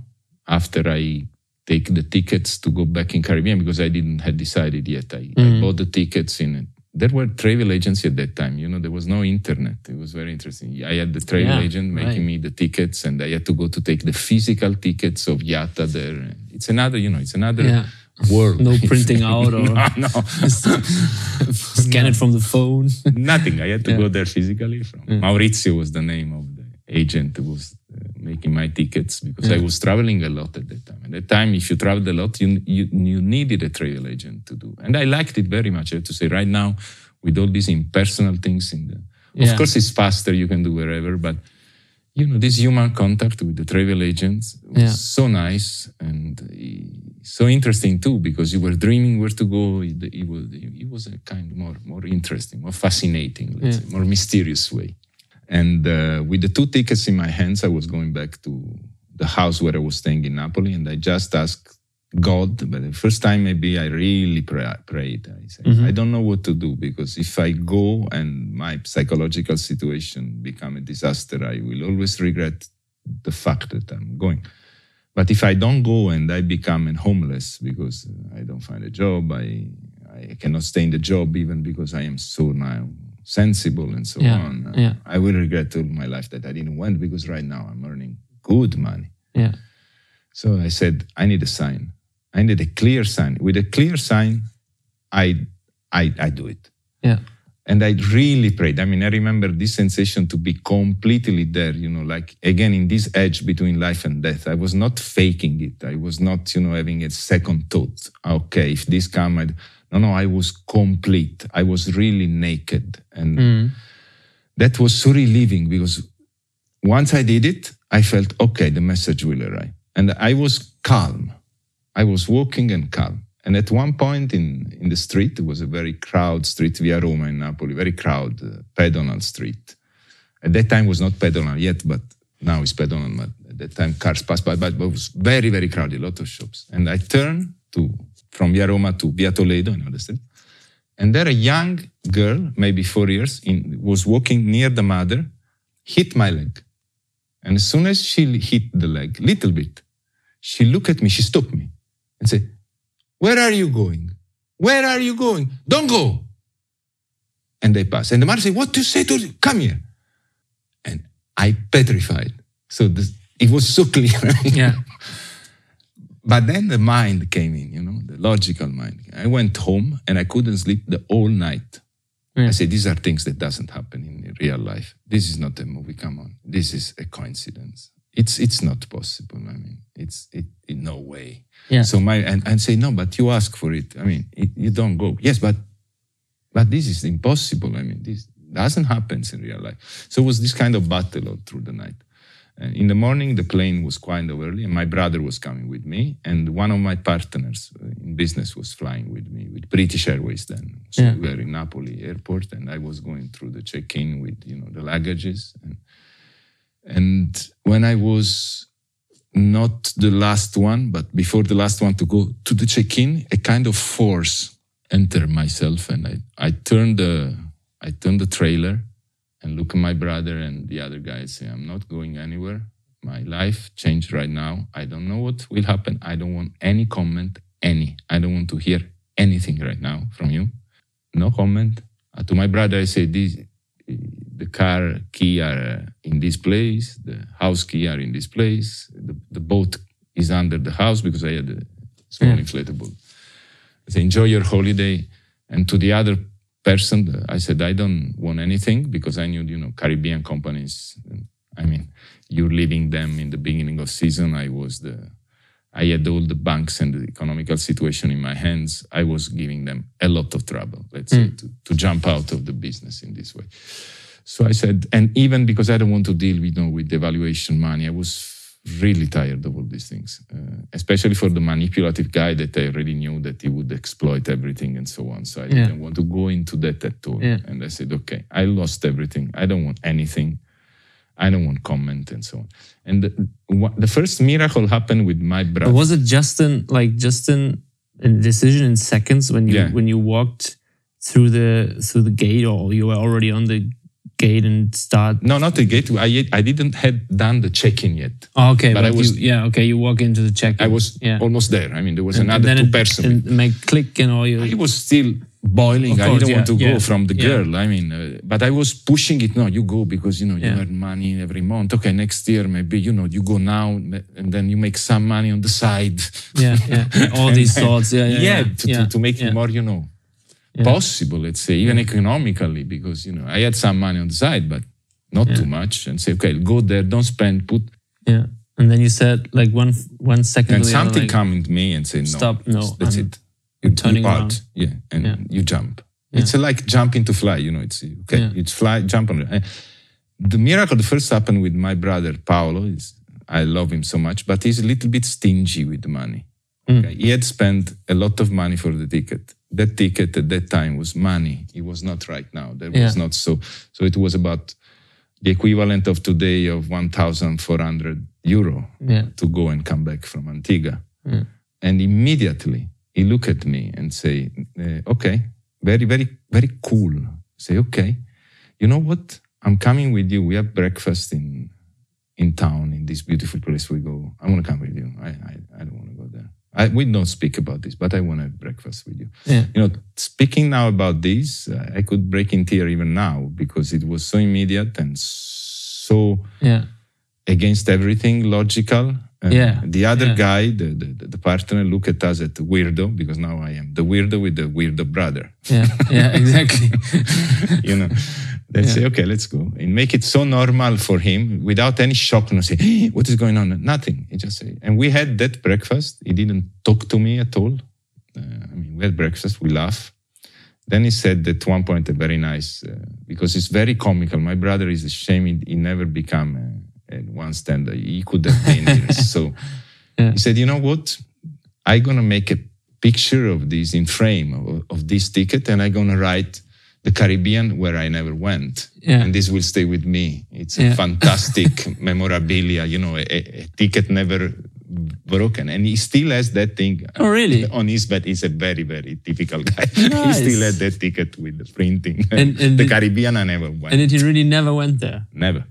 after I take the tickets to go back in Caribbean because I didn't had decided yet. I, I bought the tickets in. There were travel agency at that time. You know, there was no internet. It was very interesting. I had the travel Yeah, agent making right. me the tickets, and I had to go to take the physical tickets of IATA there. It's another, you know, it's another Yeah. world. No printing out or [laughs] no, no. [laughs] scan it from the phone. [laughs] Nothing. I had to Yeah. go there physically. From Maurizio was the name of the agent who was uh, making my tickets because I was traveling a lot at that time. At time, if you traveled a lot, you, you you needed a travel agent to do, and I liked it very much. I have to say, right now, with all these impersonal things in the, Yeah. of course, it's faster. You can do wherever, but you know, this human contact with the travel agents was Yeah. so nice and uh, so interesting too, because you were dreaming where to go. It, it was it was a kind of more more interesting, more fascinating, let's say, more mysterious way. And uh, with the two tickets in my hands, I was going back to the house where I was staying in Napoli, and I just asked God. But the first time, maybe I really pray, prayed. I said, I don't know what to do because if I go and my psychological situation become a disaster, I will always regret the fact that I'm going. But if I don't go and I become homeless because I don't find a job, I I cannot stay in the job even because I am so now sensible and so Yeah, on. uh, yeah. I will regret all my life that I didn't went because right now I'm earning good money. Yeah. So I said, I need a sign. I need a clear sign. With a clear sign, I, I, I do it. Yeah. And I really prayed. I mean, I remember this sensation to be completely there, you know, like again in this edge between life and death. I was not faking it. I was not, you know, having a second thought. Okay, if this come, I'd, no, no, I was complete. I was really naked. And Mm. that was so relieving because once I did it, I felt, okay, the message will arrive. And I was calm. I was walking and calm. And at one point in, in the street, it was a very crowded street, Via Roma in Napoli, very crowded, uh, pedonal street. At that time was not pedonal yet, but now it's pedonal. But at that time, cars passed by, but it was very, very crowded, a lot of shops. And I turned to from Via Roma to Via Toledo, another street. And there a young girl, maybe four years, in, was walking near the mother, hit my leg. And as soon as she hit the leg, little bit, she looked at me, she stopped me and said, Where are you going? Where are you going? Don't go. And they passed. And the mother said, What do you say to Come here. And I petrified. So this, it was so [laughs] clear. Yeah. But then the mind came in, you know, the logical mind. I went home and I couldn't sleep the whole night. Yeah. I say these are things that doesn't happen in real life. This is not a movie. Come on, this is a coincidence. It's it's not possible. I mean, it's it in no way. Yeah. So my and, and say no, but you ask for it. I mean, it, you don't go. Yes, but but this is impossible. I mean, this doesn't happen in real life. So it was this kind of battle all through the night. And in the morning, the plane was quite early, and my brother was coming with me, and one of my partners uh, in business was flying with me with British Airways. Then, so Yeah. we were in Napoli airport, and I was going through the check-in with you know the luggages, and and when I was not the last one, but before the last one to go to the check-in, a kind of force entered myself, and I I turned the I turned the trailer and look at my brother and the other guys say, I'm not going anywhere. My life changed right now. I don't know what will happen. I don't want any comment, any. I don't want to hear anything right now from you. No comment. Uh, to my brother, I say, this, the car key are uh, in this place, the house key are in this place, the, the boat is under the house because I had a small Yeah. inflatable. I say, enjoy your holiday. And to the other person, I said, I don't want anything because I knew, you know, Caribbean companies. I mean, you're leaving them in the beginning of season. I was the, I had all the banks and the economical situation in my hands. I was giving them a lot of trouble, let's say, hmm. to, to jump out of the business in this way. So I said, and even because I don't want to deal, with, you know, with devaluation money, I was really tired of all these things, uh, especially for the manipulative guy that I already knew that he would exploit everything and so on. So I Yeah. didn't want to go into that at all. Yeah. And I said, okay, I lost everything. I don't want anything. I don't want comment and so on. And the, the first miracle happened with my brother. But was it just in like just in a decision in seconds when you Yeah. when you walked through the through the gate or you were already on the gate and start? no, not the gate. I, I didn't had done the check-in yet. Oh, okay, But but, I was- you, yeah, okay. You walk into the check. -in. I was yeah. almost there. I mean, there was And- and another then two it, person. and make click and all you. I was still boiling. Of I didn't yeah, want to yeah, go from the girl. I mean, uh, but I was pushing it. No, you go because you know you earn money every month. Okay, next year maybe you know you go now and then you make some money on the side. yeah, yeah. [laughs] All these thoughts. Yeah, yeah, yeah. to, to, to make it more, you know, Yeah. possible. Let's say even economically, because you know I had some money on the side, but not too much. And say, okay, go there, don't spend, put. Yeah. And then you said like one one second. And something like, coming to me and say, no, Stop, no, that's I'm it. You, turning you out, yeah, and you jump. It's like jumping to fly. You know, it's okay. It's fly, jump on. Uh, The miracle, the first happened with my brother Paolo. Is I love him so much, but he's a little bit stingy with the money. Mm. Okay? He had spent a lot of money for the ticket. That ticket at that time was money. It was not right now. That was not so. So it was about the equivalent of today of 1,400 euro Yeah. to go and come back from Antigua. Yeah. And immediately he look at me and say, uh, okay, very, very, very cool. Say, okay, you know what? I'm coming with you. We have breakfast in in town in this beautiful place we go. I want to come with you. I, I, I don't want to go there. I, we don't speak about this, but I want to have breakfast with you. Yeah. You know, speaking now about this, uh, I could break in tear even now because it was so immediate and so Yeah. against everything logical Yeah, The other yeah. guy, the, the the partner, look at us at the weirdo because now I am the weirdo with the weirdo brother. Yeah, yeah, [laughs] exactly. you know, they say, okay, let's go, and make it so normal for him without any shock. No, say, "Hey, what is going on? Nothing. He just say, and we had that breakfast. He didn't talk to me at all. Uh, I mean, we had breakfast. We laugh. Then he said at one point a very nice uh, because it's very comical. My brother is ashamed he, he never become a, a one stand. He could have been [laughs] so Yeah. he said, you know what? I'm gonna make a picture of this in frame of, of this ticket, and I'm gonna write the Caribbean where I never went, Yeah. and this will stay with me. It's a Yeah. [laughs] fantastic memorabilia. You know, a, a ticket never broken, and he still has that thing. Oh, really? [laughs] On his bed, he's a very, very typical guy. [laughs] Nice. he still had that ticket with the printing. And- and the did- Caribbean, I never went. and it really never went there. never.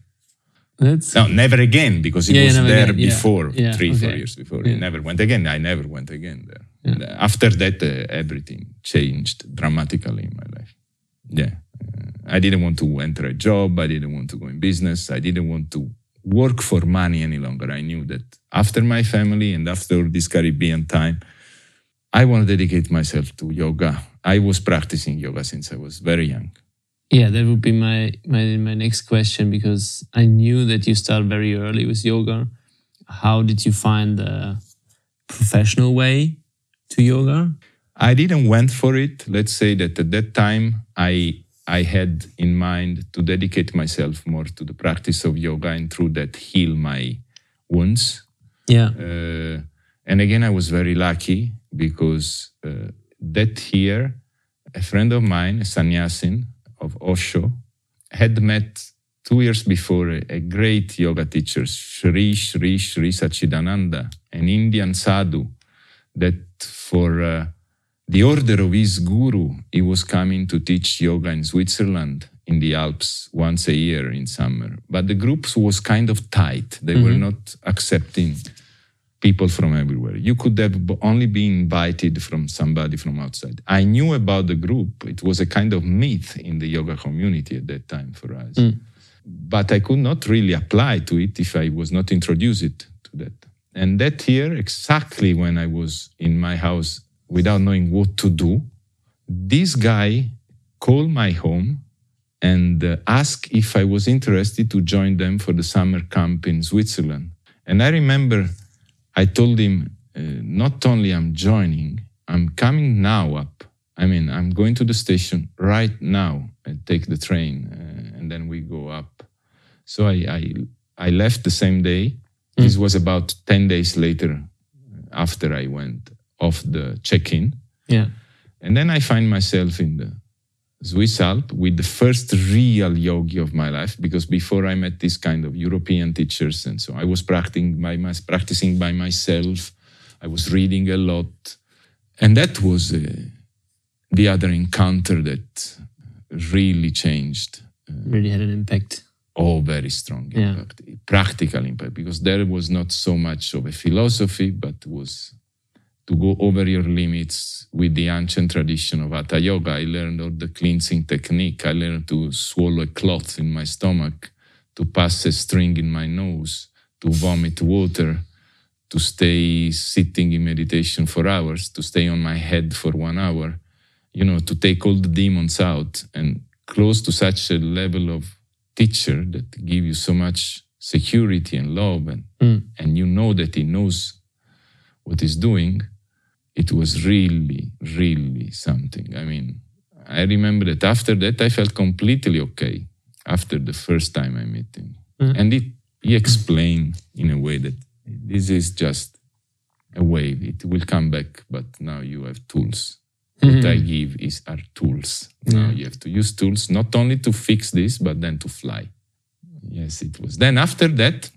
That's No, never again because he Yeah, was there again, before, three, four years before. He never went again. I never went again there. After that, uh, everything changed dramatically in my life. Yeah. I didn't want to enter a job. I didn't want to go in business. I didn't want to work for money any longer. I knew that after my family and after this Caribbean time, I want to dedicate myself to yoga. I was practicing yoga since I was very young. Yeah, that would be my, my my next question because I knew that you start very early with yoga. How did you find the professional way to yoga? I didn't went for it. Let's say that at that time I I had in mind to dedicate myself more to the practice of yoga and through that heal my wounds. Yeah, Uh, and again, I was very lucky because uh, that year, a friend of mine, a sannyasin of Osho, had met two years before a, a great yoga teacher, Sri Sri Sri Sachidananda, an Indian sadhu, that for uh, the order of his guru, he was coming to teach yoga in Switzerland in the Alps once a year in summer. But the groups was kind of tight. They were mm-hmm. not accepting people from everywhere. You could have only been invited from somebody from outside. I knew about the group. It was a kind of myth in the yoga community at that time for us. Mm. But I could not really apply to it if I was not introduced to that. And that year, exactly when I was in my house without knowing what to do, this guy called my home and uh, asked if I was interested to join them for the summer camp in Switzerland. And I remember I told him, uh, not only I'm joining, I'm coming now up. I mean, I'm going to the station right now and take the train, uh, and then we go up. So I, I, I left the same day. This was about 10 days later after I went off the check in. yeah, And then I find myself in the Swiss Alp with the first real yogi of my life because before I met this kind of European teachers and so I was practicing by my, practicing by myself. I was reading a lot, and that was uh, the other encounter that really changed. really had an impact. Oh, very strong Yeah. impact, practical impact, because there was not so much of a philosophy, but was to go over your limits with the ancient tradition of Hatha Yoga. I learned all the cleansing technique. I learned to swallow a cloth in my stomach, to pass a string in my nose, to vomit water, to stay sitting in meditation for hours, to stay on my head for one hour, you know, to take all the demons out and close to such a level of teacher that give you so much security and love and, hmm. and you know that he knows what he's doing it was really really something. I mean i remember that after that i felt completely okay after the first time i met him. Mm-hmm. And it, he explained in a way that this is just a wave. It will come back but now you have tools. What i mm-hmm. give is our tools. Now you have to use tools not only to fix this but then to fly. Yes it was. Then after that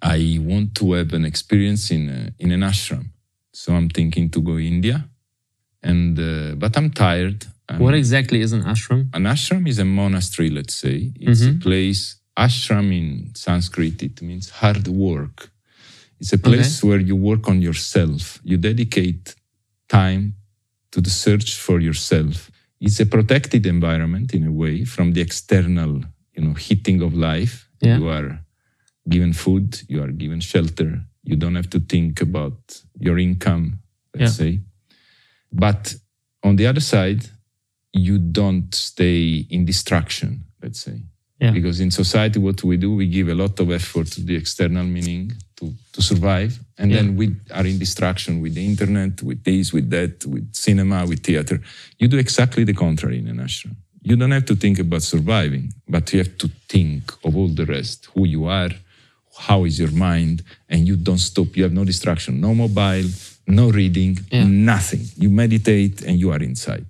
i want to have an experience in a, in an ashram so i'm thinking to go india and uh, but i'm tired I'm- What exactly is an ashram? an ashram is a monastery, let's say. It's a place, ashram in Sanskrit, it means hard work. It's a place where you work on yourself. You dedicate time to the search for yourself. It's a protected environment in a way from the external, you know, hitting of life. Yeah. You are given food, you are given shelter, You don't have to think about your income, let's Yeah. say. But on the other side, you don't stay in distraction, let's say. Yeah. Because in society, what we do, we give a lot of effort to the external meaning to, to survive. And Yeah. then we are in distraction with the internet, with this, with that, with cinema, with theater. You do exactly the contrary in an ashram. You don't have to think about surviving, but you have to think of all the rest who you are, how is your mind, and you don't stop. You have no distraction, no mobile, no reading, Yeah. nothing. You meditate and you are inside.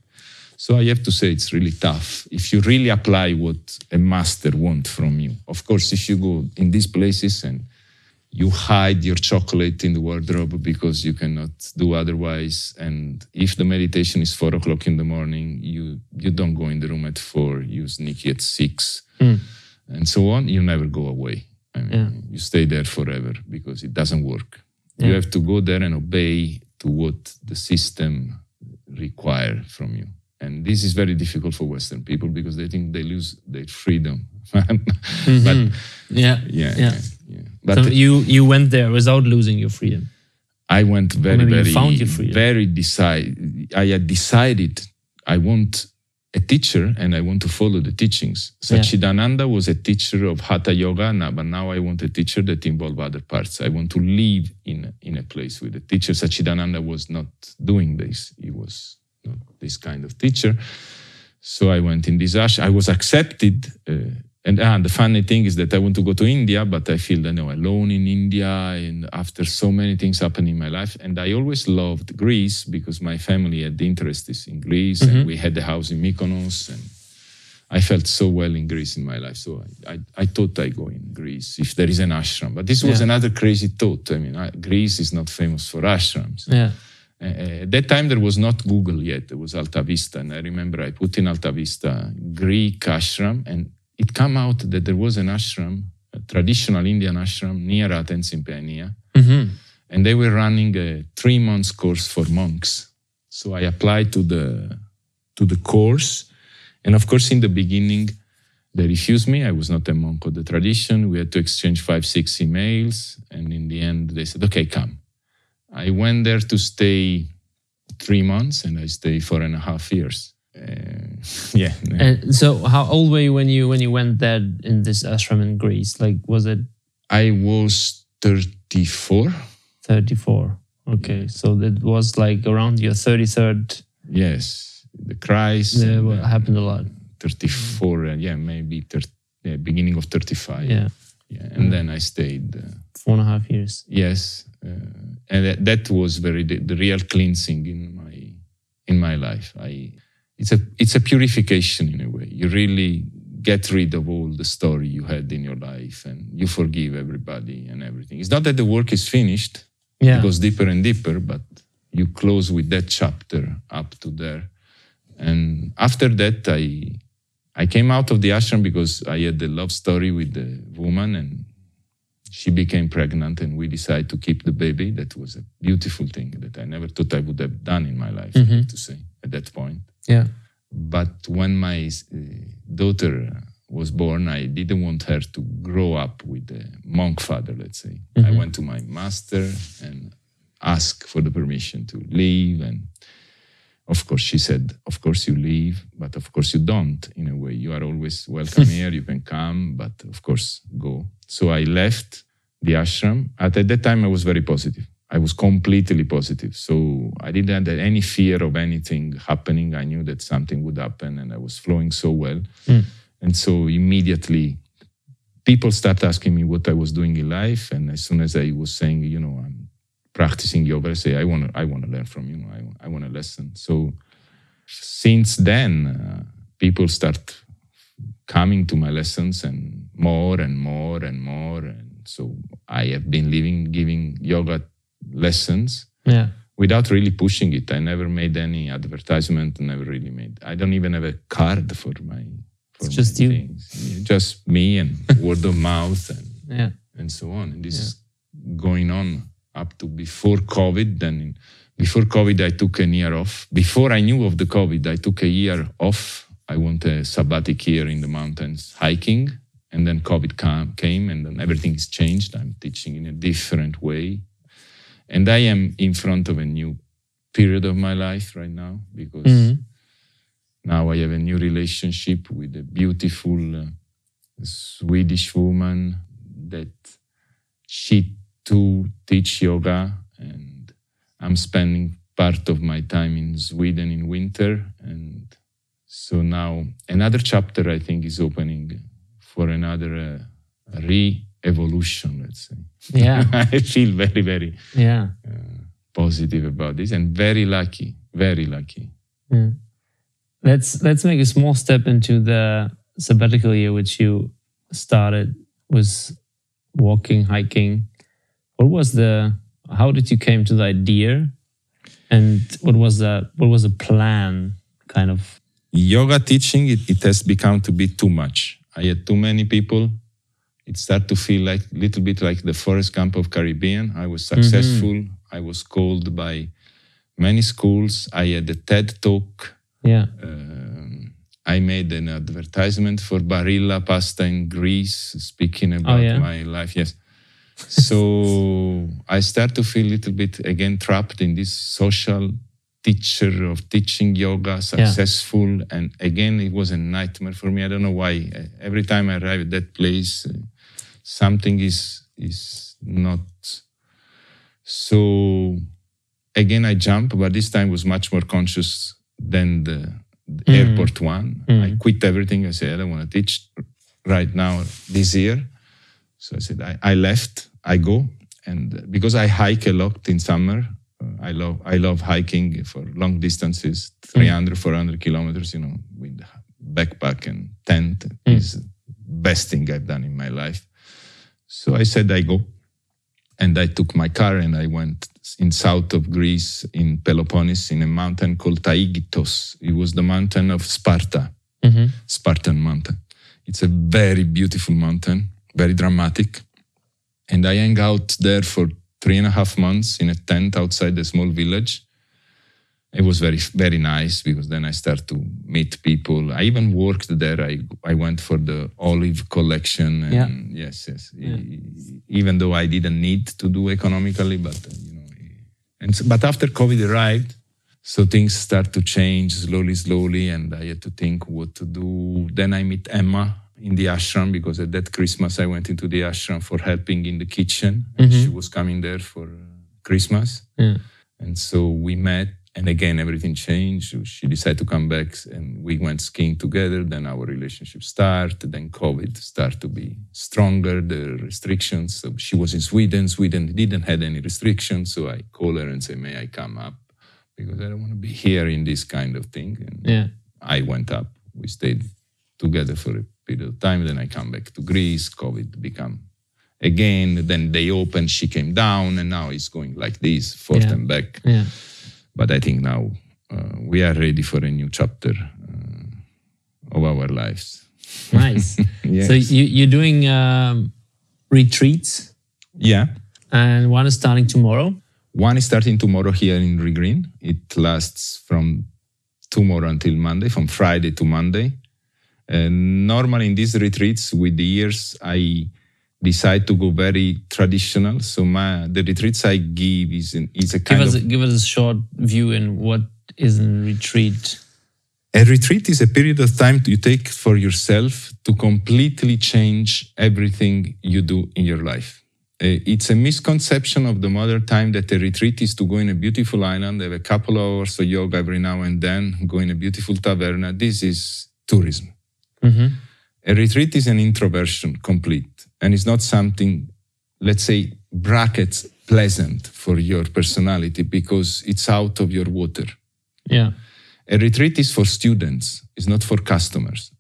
So I have to say it's really tough if you really apply what a master wants from you. Of course, if you go in these places and you hide your chocolate in the wardrobe because you cannot do otherwise, and if the meditation is four o'clock in the morning, you you don't go in the room at four, you sneak at six, hmm. and so on. You never go away. I mean, Yeah. you stay there forever because it doesn't work. You have to go there and obey to what the system require from you. And this is very difficult for Western people because they think they lose their freedom. [laughs] But mm-hmm. Yeah. yeah, yeah, Yeah. yeah. But so you you went there without losing your freedom. I went very, very, found your freedom. very decide. I had decided I want a teacher and I want to follow the teachings. Yeah. Sachidananda was a teacher of Hatha Yoga, but now I want a teacher that involve other parts. I want to live in in a place with a teacher. Sachidananda was not doing this. He was not this kind of teacher. So I went in this ash. I was accepted. Uh, and ah, the funny thing is that I want to go to India, but I feel you know, alone in India. And after so many things happen in my life, and I always loved Greece because my family had interests in Greece, and we had the house in Mykonos, and I felt so well in Greece in my life. So I, I, I thought I go in Greece if there is an ashram. But this was Yeah. another crazy thought. I mean, I, Greece is not famous for ashrams. Yeah. Uh, at that time, there was not Google yet. There was Alta Vista. And I remember I put in Alta Vista Greek ashram, and it came out that there was an ashram, a traditional Indian ashram near Athens in Paeania. hmm And they were running a three months course for monks. So I applied to the, to the course. And of course, in the beginning, they refused me. I was not a monk of the tradition. We had to exchange five, six emails. And in the end, they said, okay, come. I went there to stay three months and I stayed four and a half years. Uh, [laughs] yeah. And so, how old were you when you when you went there in this ashram in Greece? Like, was it I was 34. thirty four? Okay, so that was like around your thirty third. Yes. The Christ. And, wa- uh, happened a lot. 34. Uh, yeah, maybe 30, yeah, beginning of 35. Yeah, Yeah, and then I stayed. Uh, four and a half years. yes, uh, and that, that was very the, the real cleansing in my in my life. I it's a it's a purification in a way. You really get rid of all the story you had in your life, and you forgive everybody and everything. It's not that the work is finished; Yeah, it goes deeper and deeper, but you close with that chapter up to there. And after that, I I came out of the ashram because I had the love story with the woman, and she became pregnant, and we decided to keep the baby. That was a beautiful thing that I never thought I would have done in my life. I have mm-hmm. to say at that point. Yeah, But when my uh, daughter was born, I didn't want her to grow up with a monk father, let's say. I went to my master and asked for the permission to leave. And of course, she said, Of course, you leave, but of course, you don't in a way. You are always welcome [laughs] here, you can come, but of course, go. So I left the ashram. At that time, I was very positive. I was completely positive. So I didn't have any fear of anything happening. I knew that something would happen and I was flowing so well. And so immediately people start asking me what I was doing in life. And as soon as I was saying, you know, I'm practicing yoga, I say, I want to, I want to learn from you. I, I want to listen. So since then, uh, people start coming to my lessons and more and more and more. And so I have been living, giving yoga lessons yeah. without really pushing it. I never made any advertisement. Never really made. I don't even have a card for my. For It's just you. things. Just me and [laughs] word of mouth and Yeah. and so on. And this is going on up to before COVID. Then in, before COVID, I took a year off. Before I knew of the COVID, I took a year off. I went a sabbatic year in the mountains hiking. and then COVID came, and then everything is changed. I'm teaching in a different way, and I am in front of a new period of my life right now because mm-hmm. now I have a new relationship with a beautiful uh, Swedish woman that she too teach yoga, and I'm spending part of my time in Sweden in winter, and so now another chapter I think is opening for another uh, re-evolution. Let's say. Yeah, [laughs] I feel very very yeah uh, positive about this and very lucky, very lucky. Yeah. Let's let's make a small step into the sabbatical year, which you started was walking, hiking. What was the? How did you came to the idea, and what was the what was the plan? Kind of yoga teaching. It, it has become to be too much. I had too many people. It started to feel like a little bit like the forest camp of Caribbean. I was mm-hmm. successful. Mm -hmm. I was called by many schools. I had a TED talk. Yeah. Uh, I made an advertisement for Barilla pasta in Greece, speaking oh, about oh, yeah? my life. Yes. so I start to feel a little bit again trapped in this social teacher of teaching yoga, successful. Yeah. And again, it was a nightmare for me. I don't know why. Every time I arrive at that place, something is is not. So again, I jump, but this time was much more conscious than the mm. airport one. Mm. I quit everything. I said, I don't want to teach right now this year. So I said, I, I left, I go. And because I hike a lot in summer, uh, I love I love hiking for long distances, 300, mm. 400 kilometers, you know, with backpack and tent mm. is the best thing I've done in my life. So I said, I go. And I took my car and I went in south of Greece, in Peloponnese, in a mountain called Taygetos. It was the mountain of Sparta, mm-hmm. Spartan mountain. It's a very beautiful mountain, very dramatic. And I hang out there for three and a half months in a tent outside a small village it was very very nice because then I start to meet people. I even worked there. I I went for the olive collection. And yeah. Yes, yes. Yeah. Even though I didn't need to do economically, but uh, you know, and but after COVID arrived, so things start to change slowly, slowly, and I had to think what to do. Then I meet Emma in the ashram because at that Christmas I went into the ashram for helping in the kitchen. Mm-hmm. she was coming there for uh, Christmas, yeah. and so we met and again everything changed. She decided to come back and we went skiing together. Then our relationship started then covid started to be stronger the restrictions. So she was in sweden. Sweden didn't have any restrictions. So i call her and say may i come up? Because i don't want to be here in this kind of thing. And yeah. I went up. We stayed together for a period of time. Then i come back to greece. Covid become again. Then they opened. She came down. And now it's going like this forth yeah. and back. Yeah but I think now uh, we are ready for a new chapter uh, of our lives. [laughs] Nice. yes. So you, you're doing um, retreats? Yeah. And one is starting tomorrow? One is starting tomorrow here in Regreen. It lasts from tomorrow until Monday, from Friday to Monday. And normally in these retreats, with the years, I decide to go very traditional. So my the retreats I give is in, is a kind give us, of give us a short view in what is a retreat. A retreat is a period of time you take for yourself to completely change everything you do in your life. Uh, it's a misconception of the modern time that a retreat is to go in a beautiful island, have a couple of hours of yoga every now and then, go in a beautiful taverna. This is tourism. Mm-hmm. A retreat is an introversion complete, and it's not something, let's say, brackets pleasant for your personality because it's out of your water. Yeah. A retreat is for students, it's not for customers.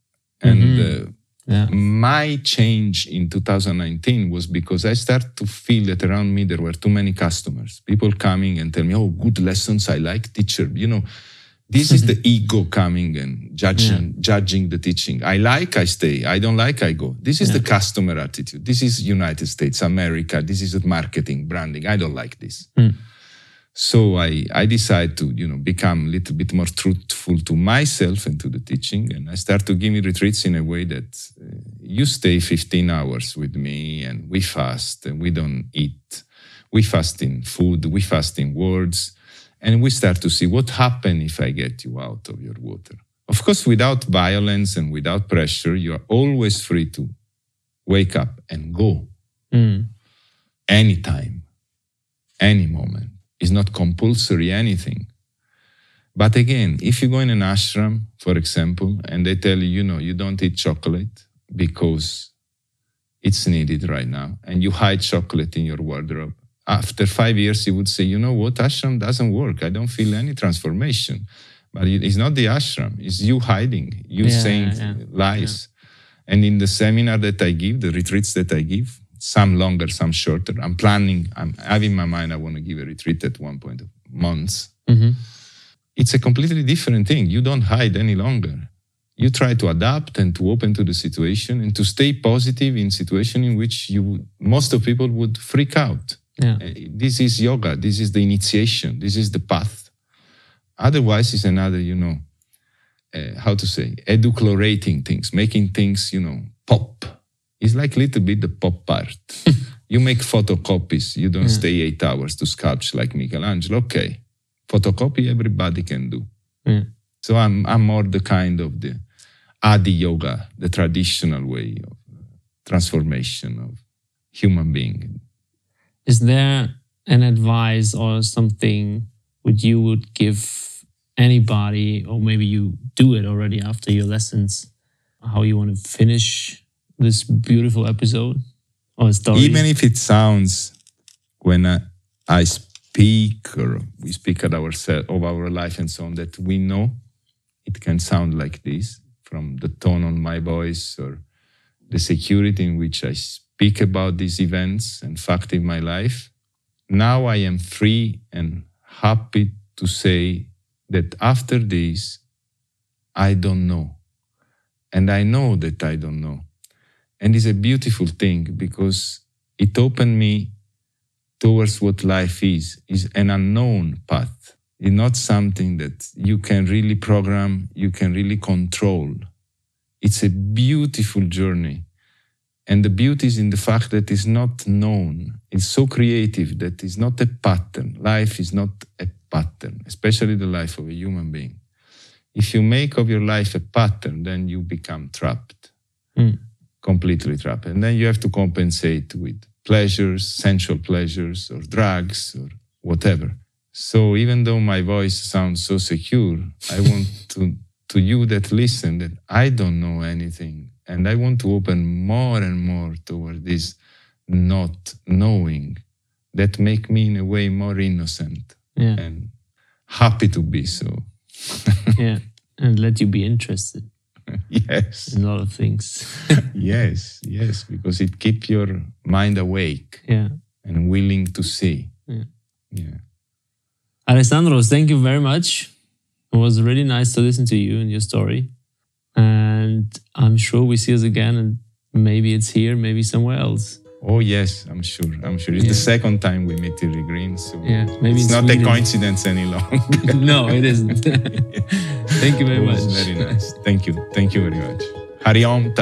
And mm-hmm. uh, yeah. my change in 2019 was because I started to feel that around me there were too many customers, people coming and tell me, "Oh, good lessons, I like teacher." You know, this is the ego coming and judging, yeah. judging the teaching. I like, I stay. I don't like, I go. This is yeah. the customer attitude. This is United States, America. This is marketing, branding. I don't like this. Mm. So I, I decide to, you know, become a little bit more truthful to myself and to the teaching. And I start to give me retreats in a way that uh, you stay 15 hours with me and we fast and we don't eat. We fast in food, we fast in words, and we start to see what happens if I get you out of your water. Of course, without violence and without pressure, you are always free to wake up and go Mm. anytime, any moment. It's not compulsory anything. But again, if you go in an ashram, for example, and they tell you, you know, you don't eat chocolate because it's needed right now, and you hide chocolate in your wardrobe, after five years, you would say, you know what, ashram doesn't work. I don't feel any transformation. But it's not the ashram, it's you hiding, you Yeah, saying yeah, lies. And in the seminar that I give, the retreats that I give, some longer, some shorter, I'm planning, I'm in my mind, I want to give a retreat at one point of months. Mhm. It's a completely different thing. You don't hide any longer. You try to adapt and to open to the situation and to stay positive in situation in which you most of people would freak out. Yeah. Uh, This is yoga. This is the initiation. This is the path. Otherwise, it's another, you know, uh, how to say, educlorating things, making things, you know, pop. It's like a little bit the pop art. [laughs] you make photocopies. You don't stay eight hours to sculpt like Michelangelo. Okay, photocopy everybody can do. Yeah. So I'm I'm more the kind of the Adi yoga, the traditional way of uh, transformation of human being. Is there an advice or something which you would give anybody, or maybe you do it already after your lessons, how you want to finish this beautiful episode or story? Even if it sounds when I, I speak or we speak at ourselves of our life and so on that we know it can sound like this from the tone on my voice or the security in which I speak about these events and fact in my life. Now I am free and happy to say that after this, I don't know. And I know that I don't know. And it's a beautiful thing because it opened me towards what life is, is an unknown path. It's not something that you can really program, you can really control. It's a beautiful journey. And the beauty is in the fact that it's not known. It's so creative that it's not a pattern. Life is not a pattern, especially the life of a human being. If you make of your life a pattern, then you become trapped Mm. completely trapped. And then you have to compensate with pleasures, sensual pleasures, or drugs, or whatever. So even though my voice sounds so secure, I want to, to you that listen that I don't know anything. And I want to open more and more toward this not knowing that make me in a way more innocent yeah, and happy to be so. [laughs] yeah, and let you be interested [laughs] yes. in a lot of things. [laughs] yes, yes, because it keep your mind awake. yeah. and willing to see. Yeah. Yeah. Alessandro, thank you very much. It was really nice to listen to you and your story. And I'm sure we see us again, and maybe it's here, maybe somewhere else. Oh yes, I'm sure. I'm sure. It's Yeah. the second time we meet Tilly Green, so Yeah, maybe it's not a coincidence any longer. [laughs] [laughs] no, it isn't. [laughs] thank you very much. very nice. Thank you. Thank you very much. Hari Om